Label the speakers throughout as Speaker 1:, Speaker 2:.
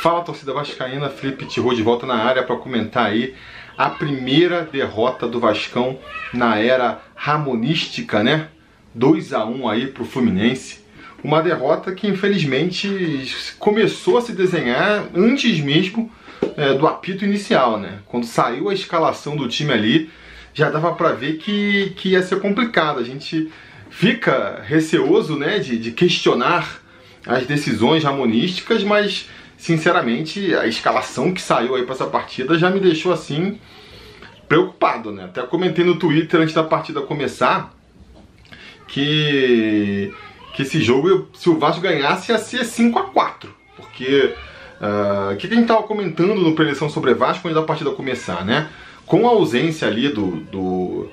Speaker 1: Fala torcida vascaína, Felipe Tirou de volta na área para comentar aí a primeira derrota do Vascão na era ramonística, né? 2 a 1 aí pro Fluminense. Uma derrota que infelizmente começou a se desenhar antes mesmo é, do apito inicial, né? Quando saiu a escalação do time ali, já dava para ver que, que ia ser complicado. A gente fica receoso, né, de, de questionar as decisões ramonísticas, mas sinceramente, a escalação que saiu aí para essa partida já me deixou assim preocupado, né? Até comentei no Twitter antes da partida começar que que esse jogo, se o Vasco ganhasse, ia ser 5 a 4 porque uh, o que, que a gente estava comentando no preleção sobre Vasco antes da partida começar, né? Com a ausência ali do, do,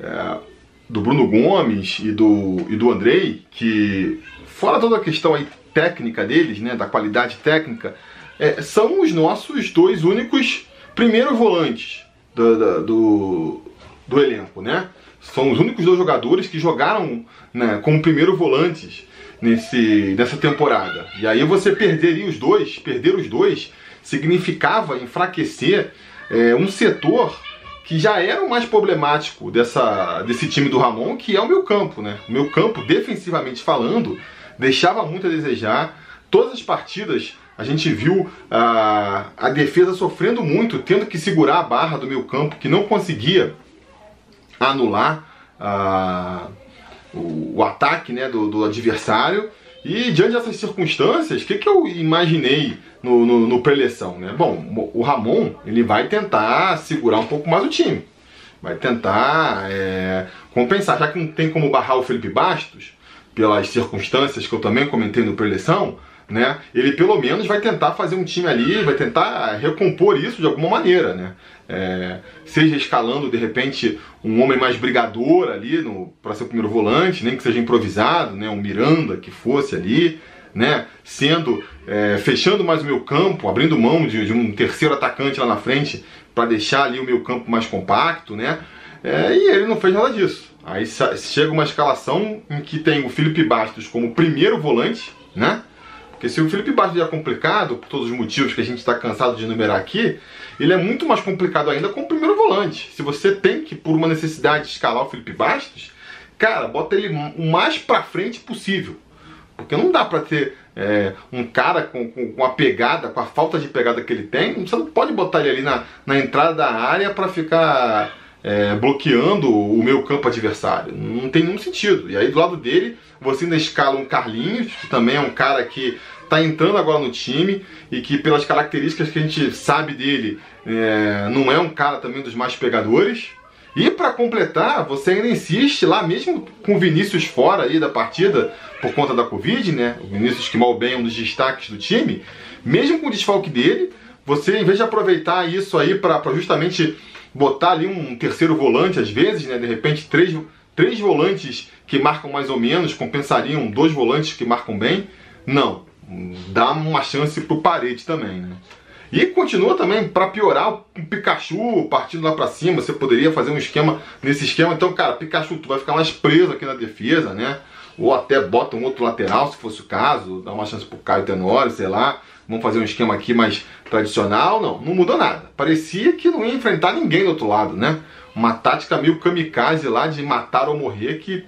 Speaker 1: uh, do Bruno Gomes e do, e do Andrei, que fora toda a questão aí técnica deles, né, da qualidade técnica, é, são os nossos dois únicos primeiros volantes do, do, do, do, elenco, né? São os únicos dois jogadores que jogaram né, como primeiro volantes nesse, nessa temporada. E aí você perderia os dois, perder os dois, significava enfraquecer é, um setor que já era o mais problemático dessa, desse time do Ramon, que é o meu campo, né? O meu campo, defensivamente falando, deixava muito a desejar. Todas as partidas a gente viu a, a defesa sofrendo muito, tendo que segurar a barra do meu campo, que não conseguia anular a, o, o, ataque né, do, do, adversário. E diante dessas circunstâncias, o que, que eu imaginei no, no, no pré-eleição? Né? Bom, o Ramon ele vai tentar segurar um pouco mais o time. Vai tentar é, compensar, já que não tem como barrar o Felipe Bastos, pelas circunstâncias que eu também comentei no preleção, né? Ele pelo menos vai tentar fazer um time ali, vai tentar recompor isso de alguma maneira, né? É, seja escalando de repente um homem mais brigador ali para ser o primeiro volante, nem que seja improvisado, né? Um Miranda que fosse ali, né? Sendo é, fechando mais o meu campo, abrindo mão de, de um terceiro atacante lá na frente para deixar ali o meu campo mais compacto, né? É, e ele não fez nada disso. Aí chega uma escalação em que tem o Felipe Bastos como primeiro volante, né? Porque se o Felipe Bastos é complicado, por todos os motivos que a gente está cansado de enumerar aqui, ele é muito mais complicado ainda como primeiro volante. Se você tem que, por uma necessidade, escalar o Felipe Bastos, cara, bota ele o mais pra frente possível. Porque não dá pra ter é, um cara com, com, com, a pegada, com a falta de pegada que ele tem, você não pode botar ele ali na, na entrada da área para ficar é, bloqueando o meu campo adversário. Não tem nenhum sentido. E aí do lado dele, você ainda escala um Carlinhos, que também é um cara que está entrando agora no time e que pelas características que a gente sabe dele, é, não é um cara também dos mais pegadores. E para completar, você ainda insiste lá mesmo com o Vinícius fora aí da partida por conta da Covid, né? O Vinícius que mal bem é um dos destaques do time. Mesmo com o desfalque dele, você em vez de aproveitar isso aí para justamente botar ali um terceiro volante às vezes, né? De repente três, três volantes que marcam mais ou menos compensariam dois volantes que marcam bem. Não, dá uma chance pro Parede também, né? E continua também para piorar o Pikachu partindo lá para cima. Você poderia fazer um esquema nesse esquema. Então, cara, Pikachu, tu vai ficar mais preso aqui na defesa, né? Ou até bota um outro lateral, se fosse o caso, dá uma chance pro Caio Tenório, sei lá vamos fazer um esquema aqui mais tradicional. Não, não mudou nada. Parecia que não ia enfrentar ninguém do outro lado, né? Uma tática meio kamikaze lá de matar ou morrer que,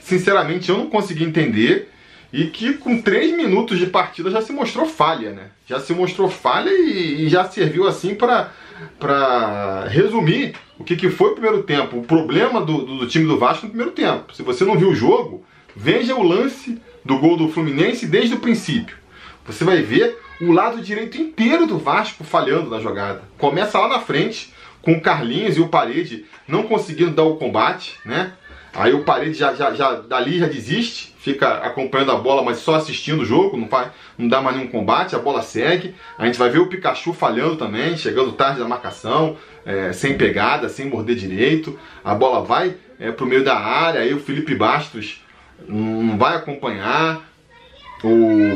Speaker 1: sinceramente, eu não consegui entender e que com 3 minutos de partida já se mostrou falha, né? Já se mostrou falha e, e já serviu assim para para resumir o que, que foi o primeiro tempo, o problema do, do, do, time do Vasco no primeiro tempo. Se você não viu o jogo, veja o lance do gol do Fluminense desde o princípio. Você vai ver o lado direito inteiro do Vasco falhando na jogada. Começa lá na frente, com o Carlinhos e o Parede não conseguindo dar o combate, né? Aí o Parede já, já, já dali já desiste, fica acompanhando a bola, mas só assistindo o jogo, não, faz, não dá mais nenhum combate, a bola segue. A gente vai ver o Pikachu falhando também, chegando tarde da marcação, é, sem pegada, sem morder direito. A bola vai é, pro meio da área, aí o Felipe Bastos não vai acompanhar.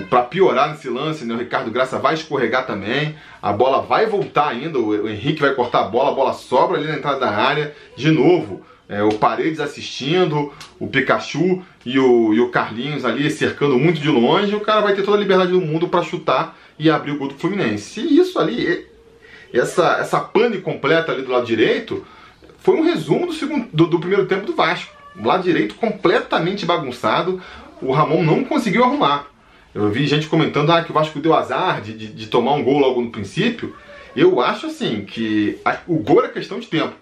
Speaker 1: Para piorar nesse lance, né, o Ricardo Graça vai escorregar também. A bola vai voltar ainda. O, o Henrique vai cortar a bola, a bola sobra ali na entrada da área. De novo, é, o Paredes assistindo, o Pikachu e o, e o Carlinhos ali cercando muito de longe, o cara vai ter toda a liberdade do mundo para chutar e abrir o gol do Fluminense. E isso ali, essa, essa pane completa ali do lado direito, foi um resumo do, segundo, do, do primeiro tempo do Vasco. O lado direito completamente bagunçado, o Ramon não conseguiu arrumar. Eu vi gente comentando ah, que o Vasco deu azar de, de, de tomar um gol logo no princípio. Eu acho assim que a, o gol é questão de tempo.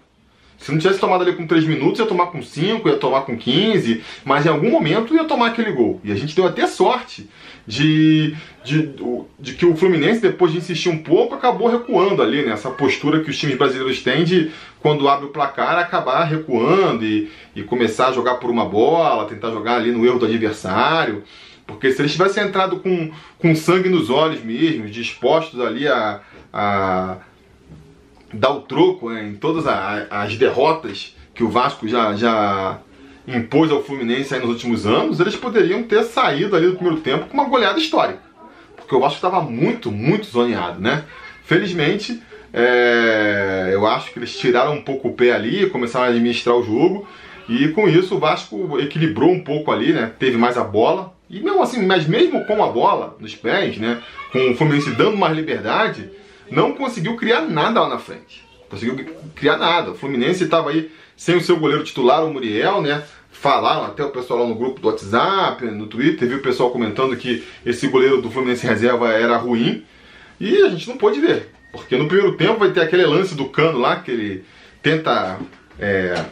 Speaker 1: Se não tivesse tomado ali com 3 minutos, ia tomar com 5, ia tomar com 15, mas em algum momento ia tomar aquele gol. E a gente deu até sorte de, de, de que o Fluminense, depois de insistir um pouco, acabou recuando ali, né? Essa postura que os times brasileiros têm de, quando abre o placar, acabar recuando e, e começar a jogar por uma bola, tentar jogar ali no erro do adversário. Porque se eles tivessem entrado com, com sangue nos olhos mesmo, dispostos ali a, a dar o troco né, em todas as derrotas que o Vasco já, já impôs ao Fluminense nos últimos anos, eles poderiam ter saído ali do primeiro tempo com uma goleada histórica. Porque o Vasco estava muito, muito zoneado, né? Felizmente, é, eu acho que eles tiraram um pouco o pé ali, começaram a administrar o jogo, e com isso o Vasco equilibrou um pouco ali, né? Teve mais a bola. E mesmo assim, mas mesmo com a bola nos pés, né? Com o Fluminense dando mais liberdade, não conseguiu criar nada lá na frente. Conseguiu criar nada. O Fluminense estava aí sem o seu goleiro titular, o Muriel, né? Falaram até o pessoal lá no grupo do WhatsApp, no Twitter, viu o pessoal comentando que esse goleiro do Fluminense reserva era ruim. E a gente não pôde ver. Porque no primeiro tempo vai ter aquele lance do cano lá, que ele tenta é,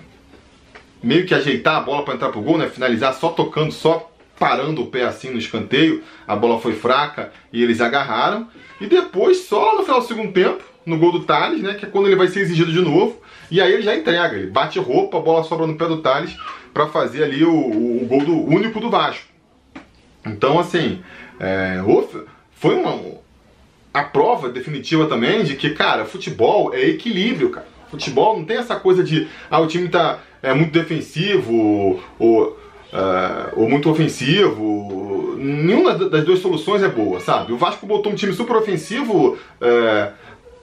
Speaker 1: meio que ajeitar a bola para entrar pro gol, né? Finalizar só tocando, só parando o pé assim no escanteio, a bola foi fraca e eles agarraram. E depois, só no final do segundo tempo, no gol do Thales, né, que é quando ele vai ser exigido de novo, e aí ele já entrega, ele bate roupa, a bola sobra no pé do Thales para fazer ali o, o, o, gol do, único do Vasco. Então, assim, é, foi uma, a prova definitiva também de que, cara, futebol é equilíbrio, cara. Futebol não tem essa coisa de, ah, o time tá é, muito defensivo, ou uh, ou muito ofensivo. Nenhuma das duas soluções é boa, sabe? O Vasco botou um time super ofensivo, uh,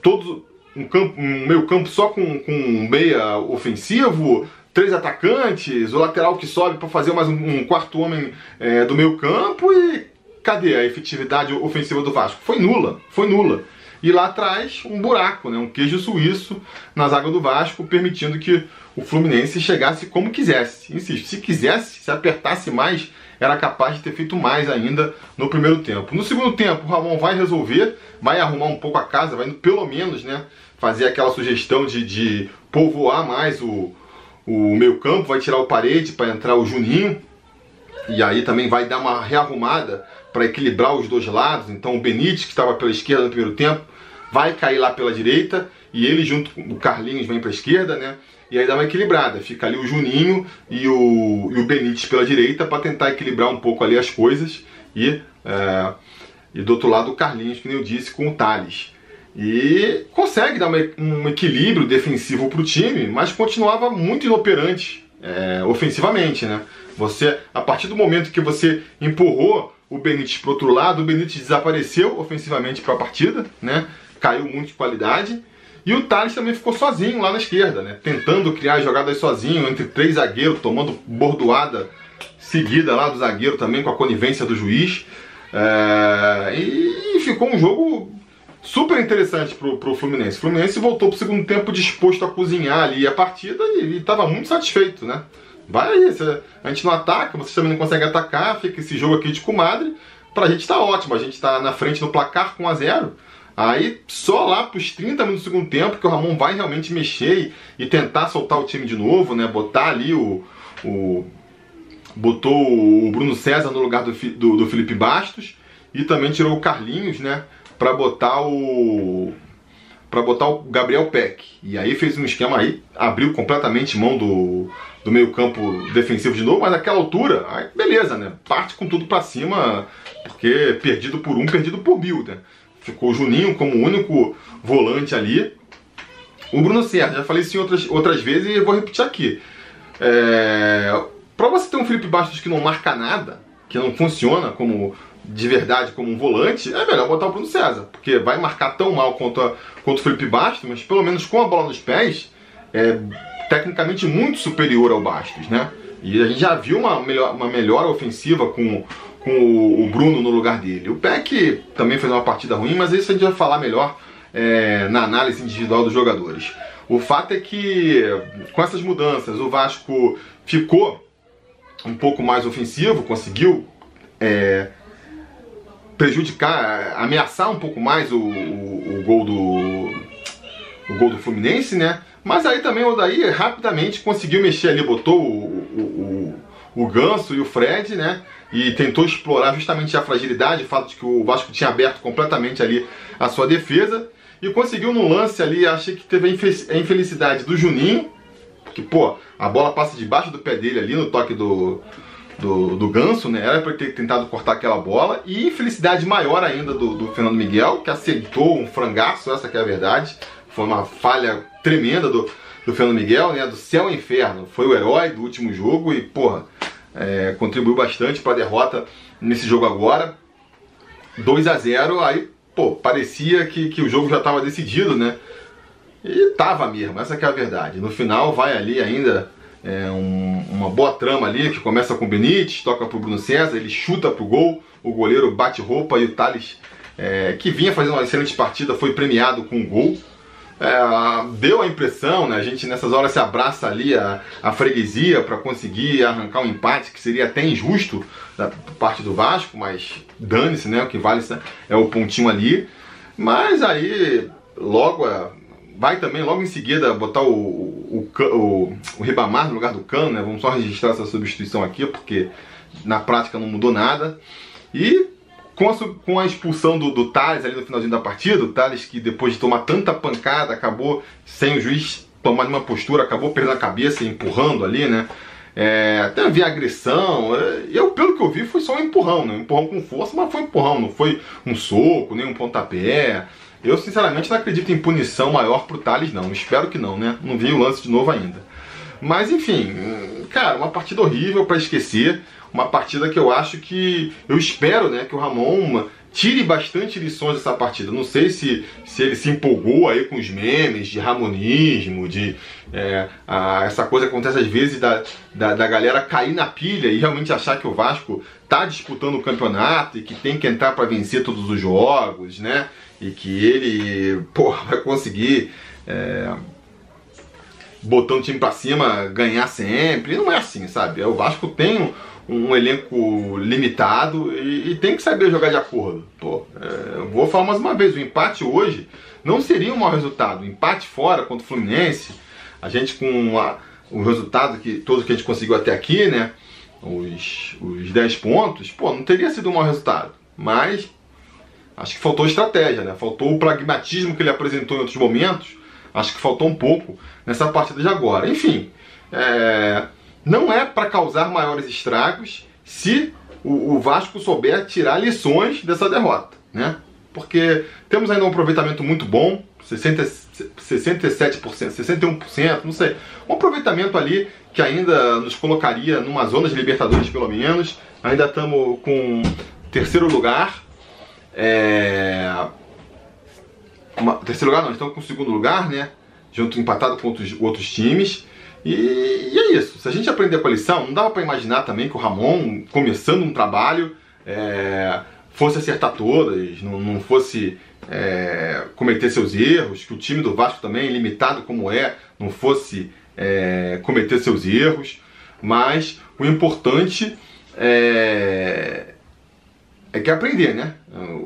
Speaker 1: todo um, campo, um meio campo só com, com um meia ofensivo, três atacantes, o lateral que sobe para fazer mais um, um, quarto homem é, do meio campo e cadê a efetividade ofensiva do Vasco? Foi nula, foi nula. E lá atrás, um buraco, né? um queijo suíço na zaga do Vasco, permitindo que o Fluminense chegasse como quisesse. Insisto, se quisesse, se apertasse mais, era capaz de ter feito mais ainda no primeiro tempo. No segundo tempo, o Ramon vai resolver, vai arrumar um pouco a casa, vai pelo menos né, fazer aquela sugestão de, de povoar mais o, o meio campo, vai tirar o parede para entrar o Juninho. E aí também vai dar uma rearrumada para equilibrar os dois lados. Então o Benítez, que estava pela esquerda no primeiro tempo, vai cair lá pela direita e ele junto com o Carlinhos vem para a esquerda, né? E aí dá uma equilibrada. Fica ali o Juninho e o, e o Benítez pela direita para tentar equilibrar um pouco ali as coisas. E, é, e do outro lado o Carlinhos, que nem eu disse, com o Thales. E consegue dar uma, um equilíbrio defensivo para o time, mas continuava muito inoperante é, ofensivamente, né? Você, a partir do momento que você empurrou o Benítez para outro lado, o Benítez desapareceu ofensivamente para a partida, né? Caiu muito de qualidade. E o Thales também ficou sozinho lá na esquerda, né? Tentando criar jogadas sozinho, entre três zagueiros, tomando bordoada seguida lá do zagueiro também, com a conivência do juiz. É... E ficou um jogo super interessante pro, pro Fluminense. O Fluminense voltou pro segundo tempo disposto a cozinhar ali a partida e estava muito satisfeito, né? Vai aí, a gente não ataca, vocês também não conseguem atacar, fica esse jogo aqui de comadre. Pra gente tá ótimo, a gente tá na frente no placar com 1 a 0 Aí só lá pros 30 minutos do segundo tempo que o Ramon vai realmente mexer e, tentar soltar o time de novo, né? Botar ali o. o botou o Bruno César no lugar do, do, do Felipe Bastos e também tirou o Carlinhos, né? Pra botar o para botar o Gabriel Peck. E aí fez um esquema aí, abriu completamente mão do, do meio campo defensivo de novo, mas naquela altura, aí beleza, né? Parte com tudo para cima, porque perdido por um, perdido por mil, né? Ficou o Juninho como o único volante ali. O Bruno Serra, já falei isso em outras, outras vezes e vou repetir aqui. É, para você ter um Felipe Bastos que não marca nada, que não funciona como de verdade como um volante, é melhor botar o Bruno César, porque vai marcar tão mal quanto, a, quanto o Felipe Bastos, mas pelo menos com a bola nos pés, é, tecnicamente muito superior ao Bastos, né? E a gente já viu uma, melhor, uma melhora ofensiva com, com o, Bruno no lugar dele. O Peck também fez uma partida ruim, mas isso a gente vai falar melhor é, na análise individual dos jogadores. O fato é que com essas mudanças o Vasco ficou um pouco mais ofensivo, conseguiu é, prejudicar, ameaçar um pouco mais o, o, o, gol do o gol do Fluminense, né? Mas aí também o Odaí rapidamente conseguiu mexer ali, botou o, o, o, Ganso e o Fred, né? E tentou explorar justamente a fragilidade, o fato de que o Vasco tinha aberto completamente ali a sua defesa. E conseguiu no lance ali, achei que teve a infelicidade do Juninho, que, pô, a bola passa debaixo do pé dele ali no toque do, do, do Ganso, né? Era para ter tentado cortar aquela bola. E infelicidade maior ainda do, do Fernando Miguel, que aceitou um frangaço, essa que é a verdade. Foi uma falha tremenda do, do Fernando Miguel, né? Do céu ao inferno. Foi o herói do último jogo e, porra, é, contribuiu bastante para a derrota nesse jogo agora. 2 a 0 aí, pô, parecia que, que o jogo já estava decidido, né? E tava mesmo, essa é a verdade. No final vai ali ainda é, um, uma boa trama ali, que começa com o Benítez, toca pro Bruno César, ele chuta pro gol, o goleiro bate roupa e o Thales, é, que vinha fazendo uma excelente partida, foi premiado com um gol. É, deu a impressão, né? A gente nessas horas se abraça ali a, a freguesia para conseguir arrancar um empate que seria até injusto da parte do Vasco, mas dane-se, né? O que vale é o pontinho ali. Mas aí, logo vai também logo em seguida botar o, o, o, o Ribamar no lugar do Cano, né? Vamos só registrar essa substituição aqui, porque na prática não mudou nada. E com a, com a expulsão do, do Thales ali no finalzinho da partida, o Thales que depois de tomar tanta pancada acabou sem o juiz tomar uma postura, acabou perdendo a cabeça e empurrando ali, né? É, até havia agressão. É, eu, pelo que eu vi, foi só um empurrão, né? Um empurrão com força, mas foi um empurrão, não foi um soco, nem um pontapé. Eu, sinceramente, não acredito em punição maior pro Thales, não. Espero que não, né? Não vi o lance de novo ainda. Mas, enfim, cara, uma partida horrível para esquecer. Uma partida que eu acho que. Eu espero, né, que o Ramon tire bastante lições dessa partida. Não sei se, se ele se empolgou aí com os memes de ramonismo, de é, a, essa coisa que acontece às vezes da, da, da, galera cair na pilha e realmente achar que o Vasco tá disputando o campeonato e que tem que entrar para vencer todos os jogos, né? e que ele porra, vai conseguir é, botando o time para cima ganhar sempre. Não é assim, sabe? O Vasco tem um, elenco limitado e, e, tem que saber jogar de acordo. Pô, é, vou falar mais uma vez: o empate hoje não seria um mau resultado. O empate fora contra o Fluminense, a gente com o resultado que todos que a gente conseguiu até aqui, né? Os, os 10 pontos, pô, não teria sido um mau resultado. Mas Acho que faltou estratégia, né? Faltou o pragmatismo que ele apresentou em outros momentos. Acho que faltou um pouco nessa partida de agora. Enfim, é... não é para causar maiores estragos se o, o Vasco souber tirar lições dessa derrota, né? Porque temos ainda um aproveitamento muito bom, 60, 67%, 61%, não sei. Um aproveitamento ali que ainda nos colocaria numa zona de Libertadores, pelo menos. Ainda estamos com terceiro lugar, é... Uma, terceiro lugar não, estão com segundo lugar, né? Junto empatado com outros, outros times. E, e, é isso. Se a gente aprender com a lição, não dava para imaginar também que o Ramon, começando um trabalho, é, fosse acertar todas, não, não fosse é, cometer seus erros, que o time do Vasco também, limitado como é, não fosse é, cometer seus erros. Mas o importante é, é que aprender, né?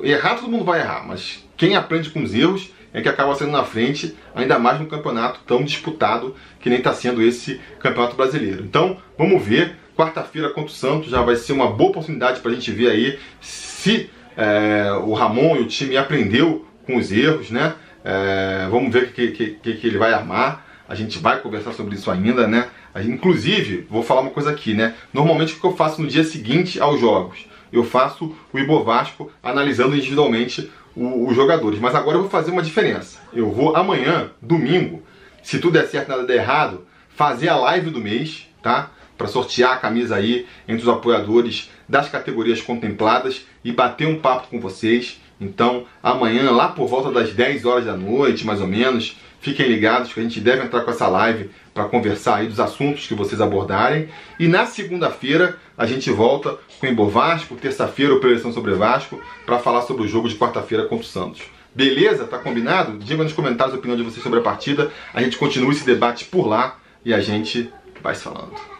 Speaker 1: Errar todo mundo vai errar, mas quem aprende com os erros é que acaba sendo na frente, ainda mais num campeonato tão disputado que nem está sendo esse campeonato brasileiro. Então, vamos ver. Quarta-feira contra o Santos já vai ser uma boa oportunidade para a gente ver aí se é, o Ramon e o time aprendeu com os erros, né? É, vamos ver o que, que, que, que ele vai armar. A gente vai conversar sobre isso ainda, né? Inclusive, vou falar uma coisa aqui, né? Normalmente o que eu faço no dia seguinte aos jogos? eu faço o Ibovasco analisando individualmente os jogadores. Mas agora eu vou fazer uma diferença. Eu vou amanhã, domingo, se tudo der certo nada der errado, fazer a live do mês, tá? Para sortear a camisa aí entre os apoiadores das categorias contempladas e bater um papo com vocês. Então, amanhã, lá por volta das 10 horas da noite, mais ou menos, fiquem ligados que a gente deve entrar com essa live para conversar aí dos assuntos que vocês abordarem. E na segunda-feira a gente volta com o Embo Vasco, terça-feira o Preleção sobre Vasco, para falar sobre o jogo de quarta-feira contra o Santos. Beleza? Tá combinado? Diga nos comentários a opinião de vocês sobre a partida. A gente continua esse debate por lá e a gente vai falando.